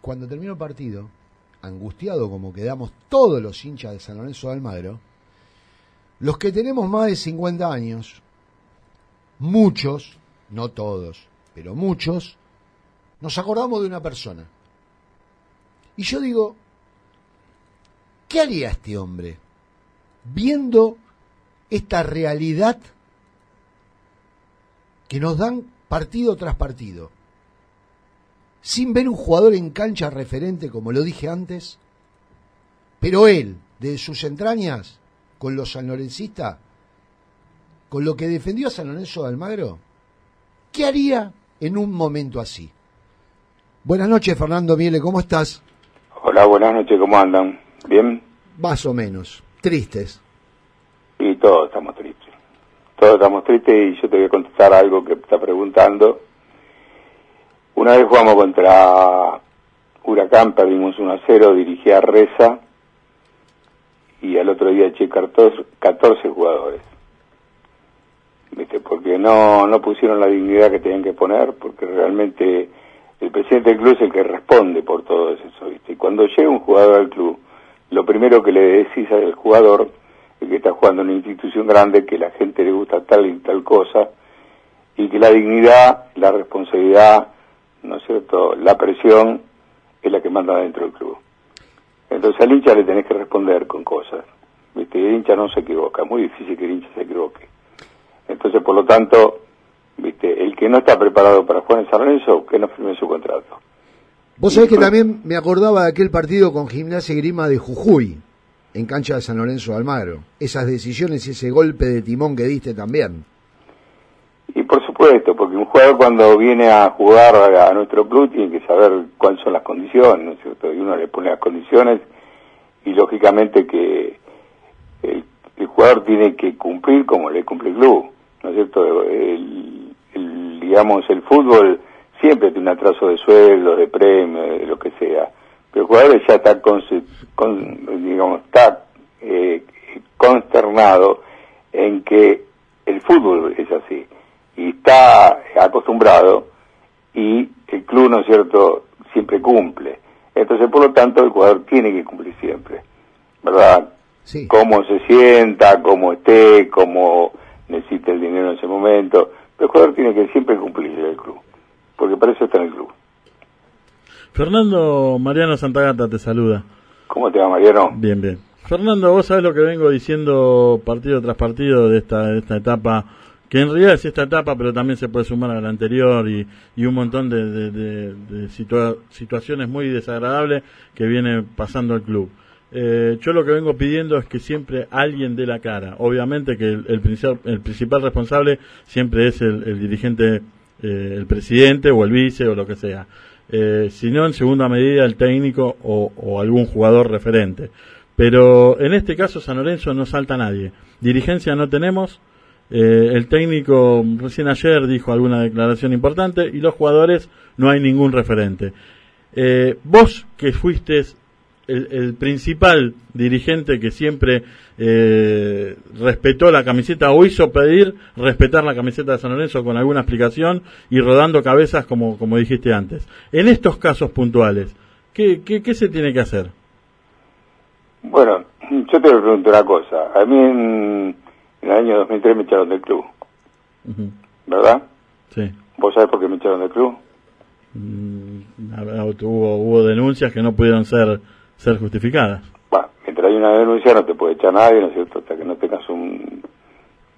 cuando terminó el partido, angustiado como quedamos todos los hinchas de San Lorenzo de Almagro, los que tenemos más de 50 años, muchos, no todos, pero muchos, nos acordamos de una persona. Y yo digo, ¿qué haría este hombre viendo esta realidad que nos dan partido tras partido? Sin ver un jugador en cancha referente, como lo dije antes, pero él, de sus entrañas, con los sanlorencistas, con lo que defendió a San Lorenzo de Almagro, ¿qué haría en un momento así? Buenas noches, Fernando Miele, ¿cómo estás? Hola, buenas noches, ¿cómo andan? ¿Bien? Más o menos. Tristes. Y todos estamos tristes. Todos estamos tristes y yo te voy a contestar algo que está preguntando una vez jugamos contra Huracán, perdimos 1 a 0, dirigía Reza y al otro día eché 14, jugadores. ¿Viste? Porque no, no pusieron la dignidad que tenían que poner, porque realmente el presidente del club es el que responde por todo eso. ¿viste? Y cuando llega un jugador al club, lo primero que le decís al jugador, el que está jugando en una institución grande, que la gente le gusta tal y tal cosa, y que la dignidad, la responsabilidad, ¿no es cierto? La presión es la que manda dentro del club. Entonces al hincha le tenés que responder con cosas. ¿Viste? el hincha no se equivoca, es muy difícil que el hincha se equivoque. Entonces, por lo tanto, ¿viste? el que no está preparado para jugar en San Lorenzo, que no firme su contrato. Vos sabés que también me acordaba de aquel partido con Gimnasia Grima de Jujuy, en cancha de San Lorenzo de Almagro. Esas decisiones y ese golpe de timón que diste también. Supuesto, porque un jugador cuando viene a jugar a nuestro club tiene que saber cuáles son las condiciones, ¿no es cierto? Y uno le pone las condiciones y lógicamente que el, jugador tiene que cumplir como le cumple el club, ¿no es cierto? El, digamos, el fútbol siempre tiene un atraso de sueldo, de premio, de lo que sea, pero el jugador ya está, con, digamos, está eh, consternado en que el fútbol es así y está acostumbrado y el club, ¿no es cierto?, siempre cumple. Entonces, por lo tanto, el jugador tiene que cumplir siempre, ¿verdad? Sí. Cómo se sienta, cómo esté, cómo necesita el dinero en ese momento, pero el jugador tiene que siempre cumplir el club, porque para eso está en el club. Fernando Mariano Santagata te saluda. ¿Cómo te va, Mariano? Bien, bien. Fernando, vos sabés lo que vengo diciendo partido tras partido de esta, de esta etapa que en realidad es esta etapa, pero también se puede sumar a la anterior y, y un montón de, de, situaciones muy desagradables que viene pasando el club. Eh, yo lo que vengo pidiendo es que siempre alguien dé la cara. Obviamente que el, el, principal, responsable siempre es el, dirigente, eh, el presidente o el vice o lo que sea. Eh, si no, en segunda medida, el técnico o, o algún jugador referente. Pero en este caso, San Lorenzo no salta nadie. Dirigencia no tenemos, eh, el técnico recién ayer dijo alguna declaración importante y los jugadores no hay ningún referente. Eh, vos que fuiste el, principal dirigente que siempre eh, respetó la camiseta o hizo pedir respetar la camiseta de San Lorenzo con alguna explicación y rodando cabezas como, como dijiste antes. En estos casos puntuales, ¿qué, qué, qué se tiene que hacer? Bueno, yo te pregunto una cosa. A mí en el año 2003 me echaron del club. ¿Verdad? Sí. ¿Vos sabés por qué me echaron del club? Mm, hubo, hubo denuncias que no pudieron ser ser justificadas. Bueno, mientras hay una denuncia no te puede echar nadie, ¿no es cierto? Hasta que no tengas un,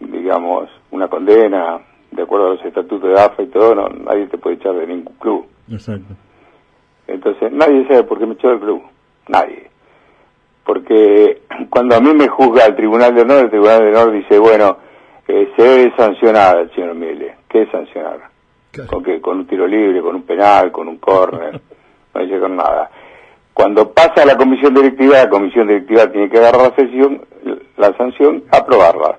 digamos, una condena de acuerdo a los estatutos de AFA y todo, no, nadie te puede echar de ningún club. Exacto. Entonces, nadie sabe por qué me echó del club. Nadie porque cuando a mí me juzga el Tribunal de Honor, el Tribunal de Honor dice, bueno, eh, se debe sancionar al señor Miele. ¿Qué es sancionar? ¿Con qué? Con un tiro libre, con un penal, con un córner, no dice con nada. Cuando pasa a la comisión directiva, la comisión directiva tiene que dar la sanción, la sanción, aprobarla.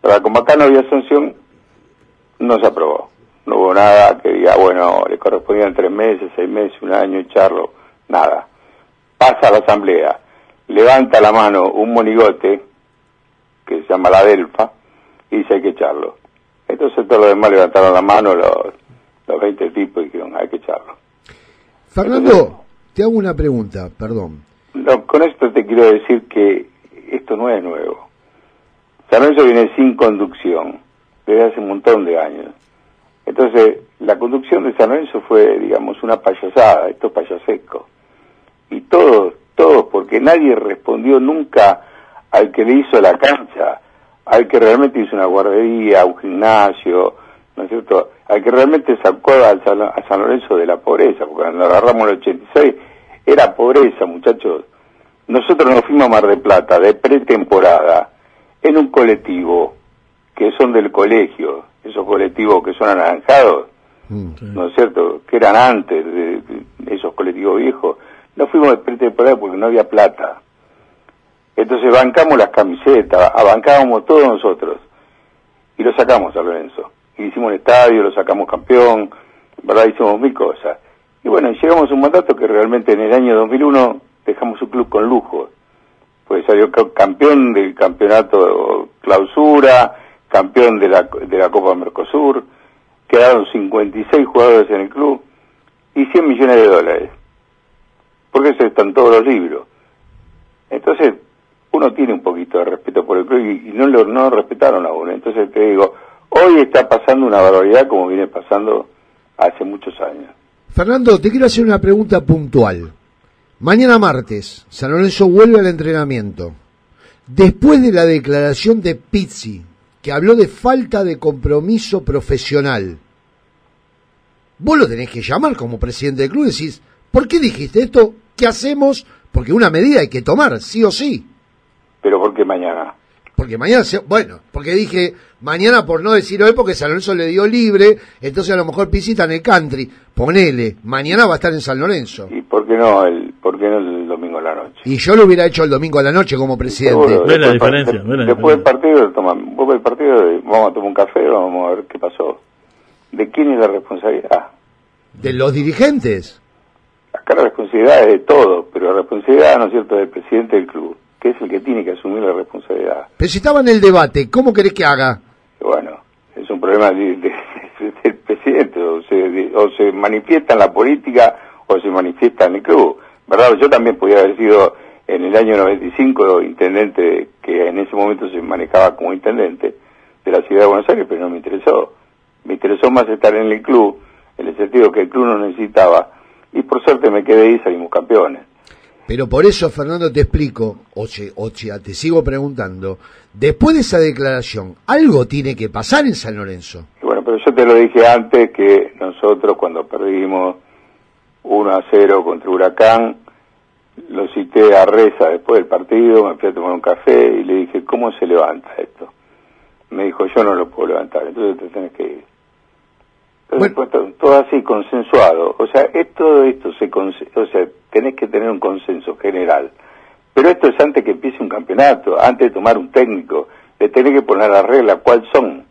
Pero como acá no había sanción, no se aprobó. No hubo nada que diga, bueno, le correspondían tres meses, seis meses, un año echarlo, nada. Pasa a la asamblea levanta la mano un monigote, que se llama la Delfa, y dice hay que echarlo. Entonces todos los demás levantaron la mano, los, los 20 tipos, y dijeron hay que echarlo. Fernando, te hago una pregunta, perdón. No, con esto te quiero decir que esto no es nuevo. San Lorenzo viene sin conducción desde hace un montón de años. Entonces, la conducción de San Lorenzo fue, digamos, una payasada, esto es payasesco. Y todos, todos, porque nadie respondió nunca al que le hizo la cancha, al que realmente hizo una guardería, un gimnasio, ¿no es cierto? Al que realmente sacó a San, Lorenzo de la pobreza, porque cuando agarramos el 86 era pobreza, muchachos. Nosotros nos fuimos a Mar de Plata de pretemporada en un colectivo que son del colegio, esos colectivos que son anaranjados, mm. ¿no es cierto? Que eran antes de, esos colectivos viejos. No fuimos de pretemporada porque no había plata. Entonces bancamos las camisetas, abancábamos todos nosotros y lo sacamos a Lorenzo. Y hicimos un estadio, lo sacamos campeón, ¿verdad? Hicimos mil cosas. Y bueno, llegamos a un mandato que realmente en el año 2001 dejamos un club con lujo. Pues salió campeón del campeonato clausura, campeón de la, de la Copa Mercosur, quedaron 56 jugadores en el club y 100 millones de dólares. Porque eso están todos los libros. Entonces, uno tiene un poquito de respeto por el club y, no lo no respetaron a uno. Entonces te digo, hoy está pasando una barbaridad como viene pasando hace muchos años. Fernando, te quiero hacer una pregunta puntual. Mañana martes, San Lorenzo vuelve al entrenamiento. Después de la declaración de Pizzi, que habló de falta de compromiso profesional, vos lo tenés que llamar como presidente del club y decís, ¿por qué dijiste esto? ¿Qué hacemos? Porque una medida hay que tomar, sí o sí. ¿Pero por qué mañana? Porque mañana, bueno, porque dije mañana por no decir hoy porque San Lorenzo le dio libre, entonces a lo mejor visita en el country, ponele, mañana va a estar en San Lorenzo. ¿Y por qué no el, por qué no el domingo a la noche? Y yo lo hubiera hecho el domingo a la noche como presidente. Ve la diferencia. después del partido, toma, del partido vamos a tomar un café, vamos a ver qué pasó. ¿De quién es la responsabilidad? De los dirigentes. Acá la responsabilidad es de todo, pero la responsabilidad, ¿no es cierto?, del presidente del club que es el que tiene que asumir la responsabilidad. Pero si estaba en el debate, ¿cómo querés que haga? Bueno, es un problema del presidente, o se, o se manifiesta en la política o se manifiesta en el club. ¿Verdad? Yo también podía haber sido en el año 95 intendente, que en ese momento se manejaba como intendente de la ciudad de Buenos Aires, pero no me interesó. Me interesó más estar en el club, en el sentido que el club no necesitaba, y por suerte me quedé y salimos campeones. Pero por eso, Fernando, te explico, o, o te sigo preguntando, después de esa declaración, algo tiene que pasar en San Lorenzo. Bueno, pero yo te lo dije antes que nosotros cuando perdimos 1 a 0 contra Huracán, lo cité a Reza después del partido, me fui a tomar un café y le dije, ¿cómo se levanta esto? Me dijo, yo no lo puedo levantar, entonces te tenés que ir. Entonces, todo así, consensuado. O sea, todo esto se... O sea, tenés que tener un consenso general. Pero esto es antes que empiece un campeonato, antes de tomar un técnico, le tenés que poner las reglas, cuáles son,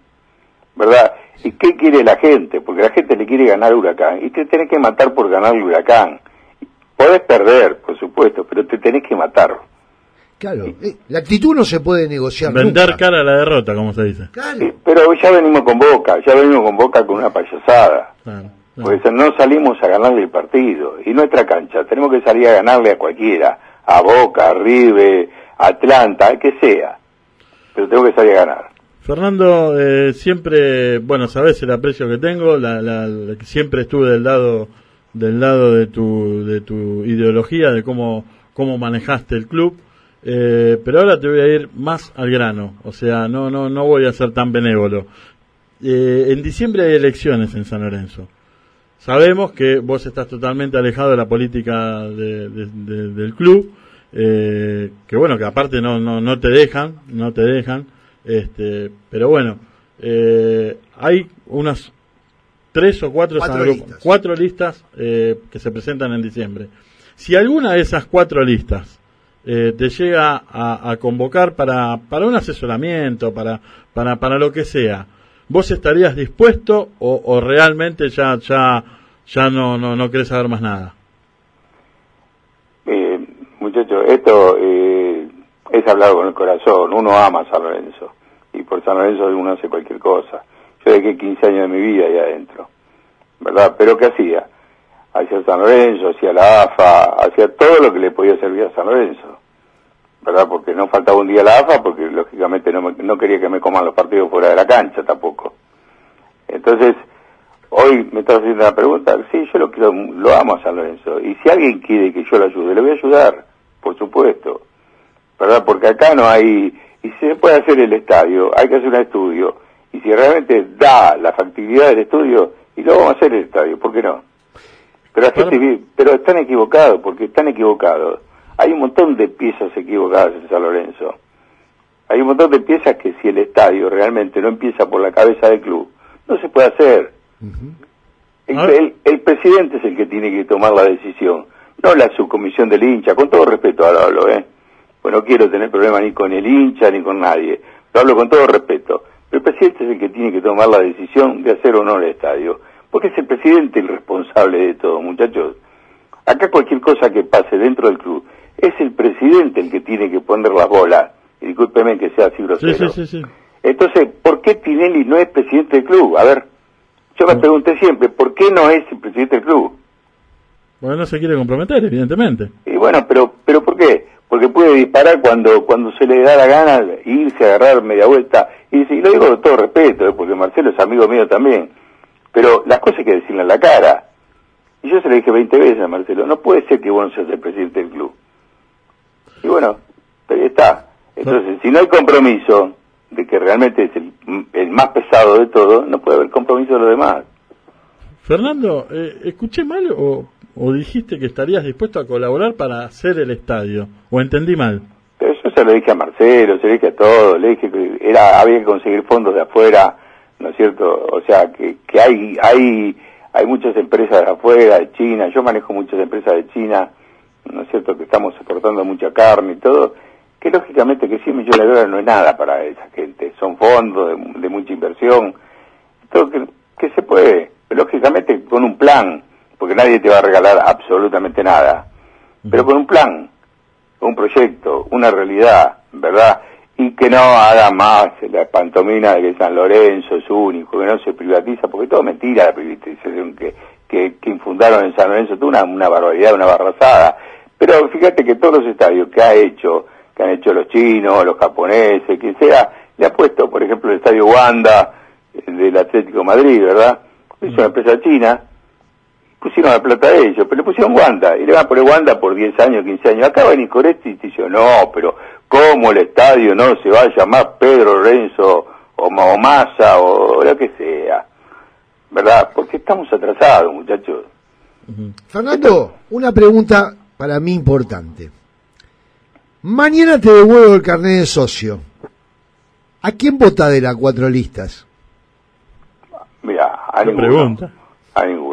¿verdad? ¿Y qué quiere la gente? Porque la gente le quiere ganar Huracán, y te tenés que matar por ganar el Huracán. Podés perder, por supuesto, pero te tenés que matar. Claro, eh, la actitud no se puede negociar. Vender cara a la derrota, como se dice. Claro. pero ya venimos con Boca, ya venimos con Boca con una payasada. Claro. Pues no salimos a ganarle el partido. Y nuestra cancha, tenemos que salir a ganarle a cualquiera. A Boca, a Atlanta, al que sea. Pero tengo que salir a ganar. Fernando, eh, siempre, bueno, sabes el aprecio que tengo, la, la, siempre estuve del lado del lado de tu, de tu ideología, de cómo, cómo manejaste el club. Eh, pero ahora te voy a ir más al grano, o sea, no, no, no voy a ser tan benévolo. Eh, en diciembre hay elecciones en San Lorenzo. Sabemos que vos estás totalmente alejado de la política del club, eh, que bueno, que aparte no, no, no te dejan, no te dejan, este, pero bueno, eh, hay unas tres o cuatro cuatro listas, cuatro listas que se presentan en diciembre. Si alguna de esas cuatro listas te llega a, convocar para, para un asesoramiento, para, para, para lo que sea, ¿Vos estarías dispuesto o, realmente ya ya ya no no no querés saber más nada? Eh, muchachos, esto eh, es hablar con el corazón. Uno ama a San Lorenzo y por San Lorenzo uno hace cualquier cosa. Yo dejé 15 años de mi vida ahí adentro, ¿verdad? Pero ¿qué hacía? Hacia San Lorenzo, hacia la AFA, hacia todo lo que le podía servir a San Lorenzo. ¿Verdad? Porque no faltaba un día la AFA, porque lógicamente no, no quería que me coman los partidos fuera de la cancha tampoco. Entonces, hoy me estás haciendo la pregunta, sí, yo lo quiero, lo amo a San Lorenzo. Y si alguien quiere que yo lo ayude, le voy a ayudar, por supuesto. ¿Verdad? Porque acá no hay, y si se puede hacer el estadio, hay que hacer un estudio. Y si realmente da la factibilidad del estudio, y lo vamos a hacer el estadio, ¿por qué no? Pero, pero están equivocados, porque están equivocados. Hay un montón de piezas equivocadas en San Lorenzo. Hay un montón de piezas que si el estadio realmente no empieza por la cabeza del club, no se puede hacer. el, el, presidente es el que tiene que tomar la decisión, no la subcomisión del hincha, con todo respeto ahora hablo, ¿eh? Pues no quiero tener problemas ni con el hincha ni con nadie, lo hablo con todo respeto. Pero el presidente es el que tiene que tomar la decisión de hacer o no el estadio porque es el presidente el responsable de todo, muchachos. Acá cualquier cosa que pase dentro del club, es el presidente el que tiene que poner las bolas. Y discúlpeme que sea así grosero. Sí, sí, sí, Entonces, ¿por qué Tinelli no es presidente del club? A ver, yo me pregunté siempre, ¿por qué no es el presidente del club? Bueno, no se quiere comprometer, evidentemente. Y bueno, pero, pero ¿por qué? Porque puede disparar cuando, cuando se le da la gana, irse a agarrar media vuelta. Y, y lo digo con todo respeto, ¿eh? porque Marcelo es amigo mío también pero las cosas hay que decirle en la cara. Y yo se lo dije 20 veces a Marcelo, no puede ser que vos no seas el presidente del club. Y bueno, ahí está. Entonces, si no hay compromiso de que realmente es el, más pesado de todo, no puede haber compromiso de los demás. Fernando, eh, ¿escuché mal o, o, dijiste que estarías dispuesto a colaborar para hacer el estadio? ¿O entendí mal? Pero eso se lo dije a Marcelo, se lo dije a todos, le dije que era, había que conseguir fondos de afuera ¿no es cierto? O sea, que, que hay, hay, hay muchas empresas de afuera, de China, yo manejo muchas empresas de China, ¿no es cierto? Que estamos exportando mucha carne y todo, que lógicamente que 100 millones de dólares no es nada para esa gente, son fondos de, mucha inversión, todo que, que se puede, lógicamente con un plan, porque nadie te va a regalar absolutamente nada, pero con un plan, un proyecto, una realidad, ¿verdad? Y que no haga más la pantomina de que San Lorenzo es único, que no se privatiza, porque todo mentira la privatización que, que, que infundaron en San Lorenzo, toda una, una barbaridad, una barrazada. Pero fíjate que todos los estadios que ha hecho, que han hecho los chinos, los japoneses, quien sea, le ha puesto, por ejemplo, el estadio Wanda del Atlético Madrid, ¿verdad? Es una empresa china, pusieron la plata de ellos, pero le pusieron Wanda, y le van a poner Wanda por 10 años, 15 años. Acá va Nicoretti y dice, no, pero ¿cómo el estadio no se va a llamar Pedro Renzo o Mahomasa o lo que sea? ¿Verdad? Porque estamos atrasados, muchachos. Fernando, una pregunta para mí importante. Mañana te devuelvo el carnet de socio. ¿A quién vota de las cuatro listas? Mira, a ninguno. Pregunta. A ninguno.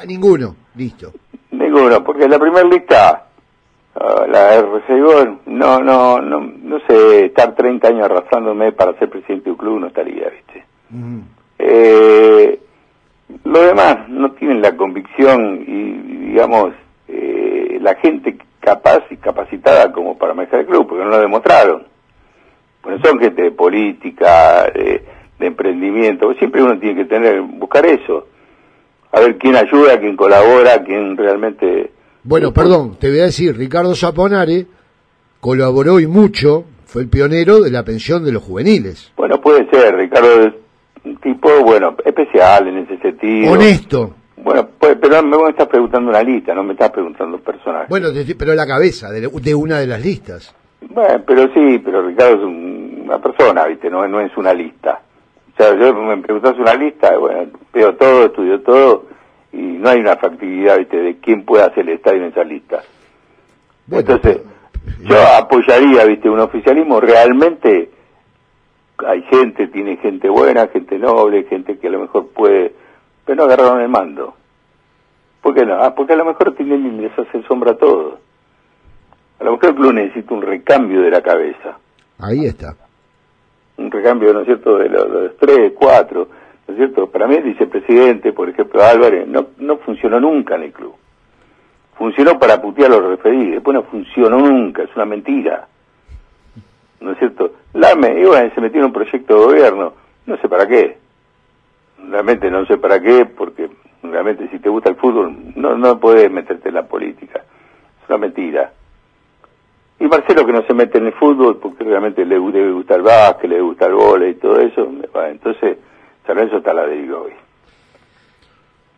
A ninguno, listo. Ninguno, porque la primera lista, uh, la RCIO, no, no, no, no sé, estar 30 años arrastrándome para ser presidente de un club no estaría, ¿viste? eh, lo demás no tienen la convicción y, digamos, eh, la gente capaz y capacitada como para manejar el club, porque no lo demostraron. Bueno, son gente de política, de, de emprendimiento, siempre uno tiene que tener, buscar eso a ver quién ayuda, quién colabora, quién realmente... Bueno, perdón, te voy a decir, Ricardo Zaponare colaboró y mucho, fue el pionero de la pensión de los juveniles. Bueno, puede ser, Ricardo es un tipo, bueno, especial en ese sentido. Honesto. Bueno, pues, pero me estás preguntando una lista, no me estás preguntando personajes. Bueno, pero la cabeza de, una de las listas. Bueno, pero sí, pero Ricardo es una persona, ¿viste? No, no es una lista sea, yo me preguntas una lista, bueno, veo todo, estudio todo, y no hay una factibilidad, ¿viste? de quién puede hacer el estadio en esa lista. Entonces, yo apoyaría, ¿viste? Un oficialismo realmente, hay gente, tiene gente buena, gente noble, gente que a lo mejor puede, pero no agarraron el mando. ¿Por qué no? Ah, porque a lo mejor tienen les hace sombra a todo. A lo mejor el club necesita un recambio de la cabeza. Ahí está un recambio, ¿no es cierto?, de los, tres, cuatro, ¿no es cierto? Para mí el vicepresidente, por ejemplo, Álvarez, no, no funcionó nunca en el club. Funcionó para putear los referidos, después no funcionó nunca, es una mentira. ¿No es cierto? Lame, y se metió en un proyecto de gobierno, no sé para qué. Realmente no sé para qué, porque Realmente, si te gusta el fútbol, no, no podés meterte en la política. Es una mentira. Y Marcelo que no se mete en el fútbol porque realmente le debe gustar el básquet, le gusta el vole y todo eso. Entonces, San Lorenzo está la deriva hoy.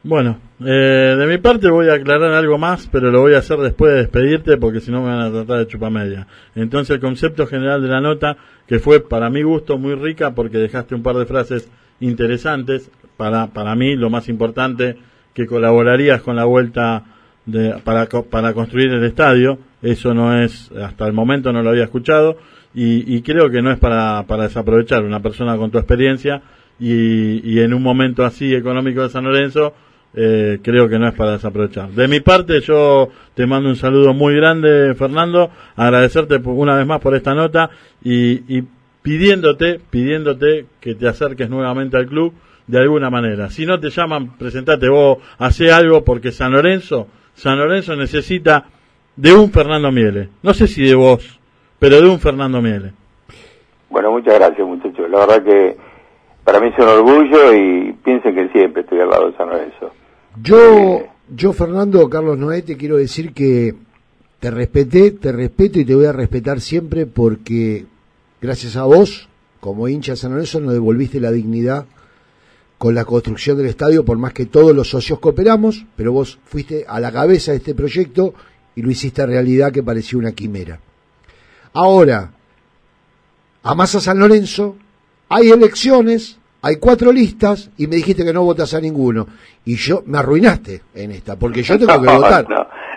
Bueno, eh, de mi parte voy a aclarar algo más, pero lo voy a hacer después de despedirte porque si no me van a tratar de chupar media. Entonces el concepto general de la nota, que fue para mi gusto muy rica porque dejaste un par de frases interesantes, para, para mí lo más importante, que colaborarías con la vuelta de, para, para construir el estadio, eso no es, hasta el momento no lo había escuchado, y, y creo que no es para, para desaprovechar una persona con tu experiencia y, y en un momento así económico de San Lorenzo, eh, creo que no es para desaprovechar. De mi parte, yo te mando un saludo muy grande, Fernando, agradecerte una vez más por esta nota y, y pidiéndote, pidiéndote que te acerques nuevamente al club de alguna manera. Si no te llaman, presentate vos, hace algo porque San Lorenzo, San Lorenzo necesita de un Fernando Miele. No sé si de vos, pero de un Fernando Miele. Bueno, muchas gracias muchachos. La verdad que para mí es un orgullo y piensen que siempre estoy al lado de San Lorenzo. Yo, yo Fernando, Carlos Noé, te quiero decir que te respeté, te respeto y te voy a respetar siempre porque gracias a vos, como hincha de San Lorenzo, nos devolviste la dignidad con la construcción del estadio, por más que todos los socios cooperamos, pero vos fuiste a la cabeza de este proyecto y lo hiciste realidad que parecía una quimera. Ahora, a San Lorenzo, hay elecciones, hay cuatro listas y me dijiste que no votas a ninguno. Y yo me arruinaste en esta, porque yo tengo que votar.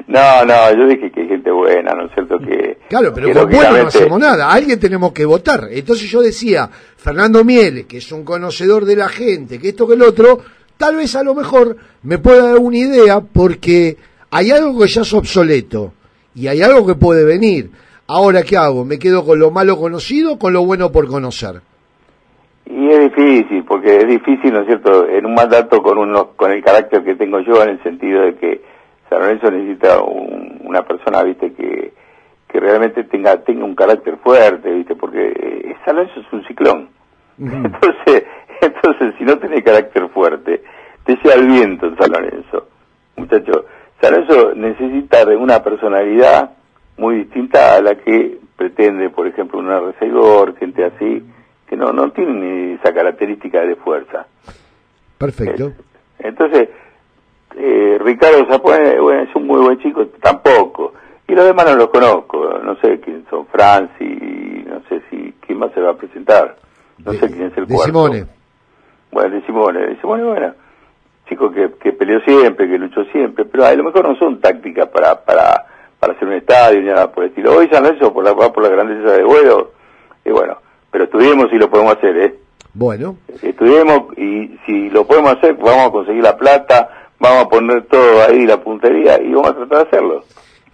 No, no, yo dije que hay gente buena, ¿no es cierto? que Claro, pero con bueno no hacemos nada, alguien tenemos que votar. Entonces yo decía, Fernando Miele, que es un conocedor de la gente, que esto que el otro, tal vez a lo mejor me pueda dar una idea, porque hay algo que ya es obsoleto y hay algo que puede venir. Ahora, ¿qué hago? ¿Me quedo con lo malo conocido o con lo bueno por conocer? Y es difícil, porque es difícil, ¿no es cierto?, en un mandato con, uno, con el carácter que tengo yo, en el sentido de que San Lorenzo necesita una persona, viste, que, que realmente tenga, tenga un carácter fuerte, viste, porque eh, San Lorenzo es un ciclón. Entonces, entonces, si no tiene carácter fuerte, te sea el viento en San Lorenzo. Muchachos, San Lorenzo necesita de una personalidad muy distinta a la que pretende, por ejemplo, un R6 gente así, que no, no tienen esa característica de fuerza. Perfecto. Entonces, eh, Ricardo Zapone, bueno, es un muy buen chico, tampoco. Y los demás no los conozco, no sé quién son, Franci, no sé si quién más se va a presentar, no sé quién es el de Simone. Bueno, de Simone, de Simone, bueno, chico que, que peleó siempre, que luchó siempre, pero a lo mejor no son tácticas para, para, para hacer un estadio ni nada por el estilo. Hoy San eso por la, por la grandeza de vuelo, y bueno, pero estudiemos si lo podemos hacer, ¿eh? Bueno. Estudiemos y si lo podemos hacer, vamos a conseguir la plata, vamos a poner todo ahí, la puntería, y vamos a tratar de hacerlo.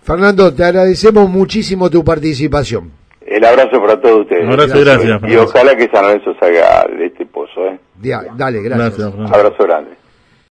Fernando, te agradecemos muchísimo tu participación. El abrazo para todos ustedes. Gracias, gracias. Y ojalá que San Lorenzo salga de este pozo, ¿eh? dale, gracias. gracias abrazo grande.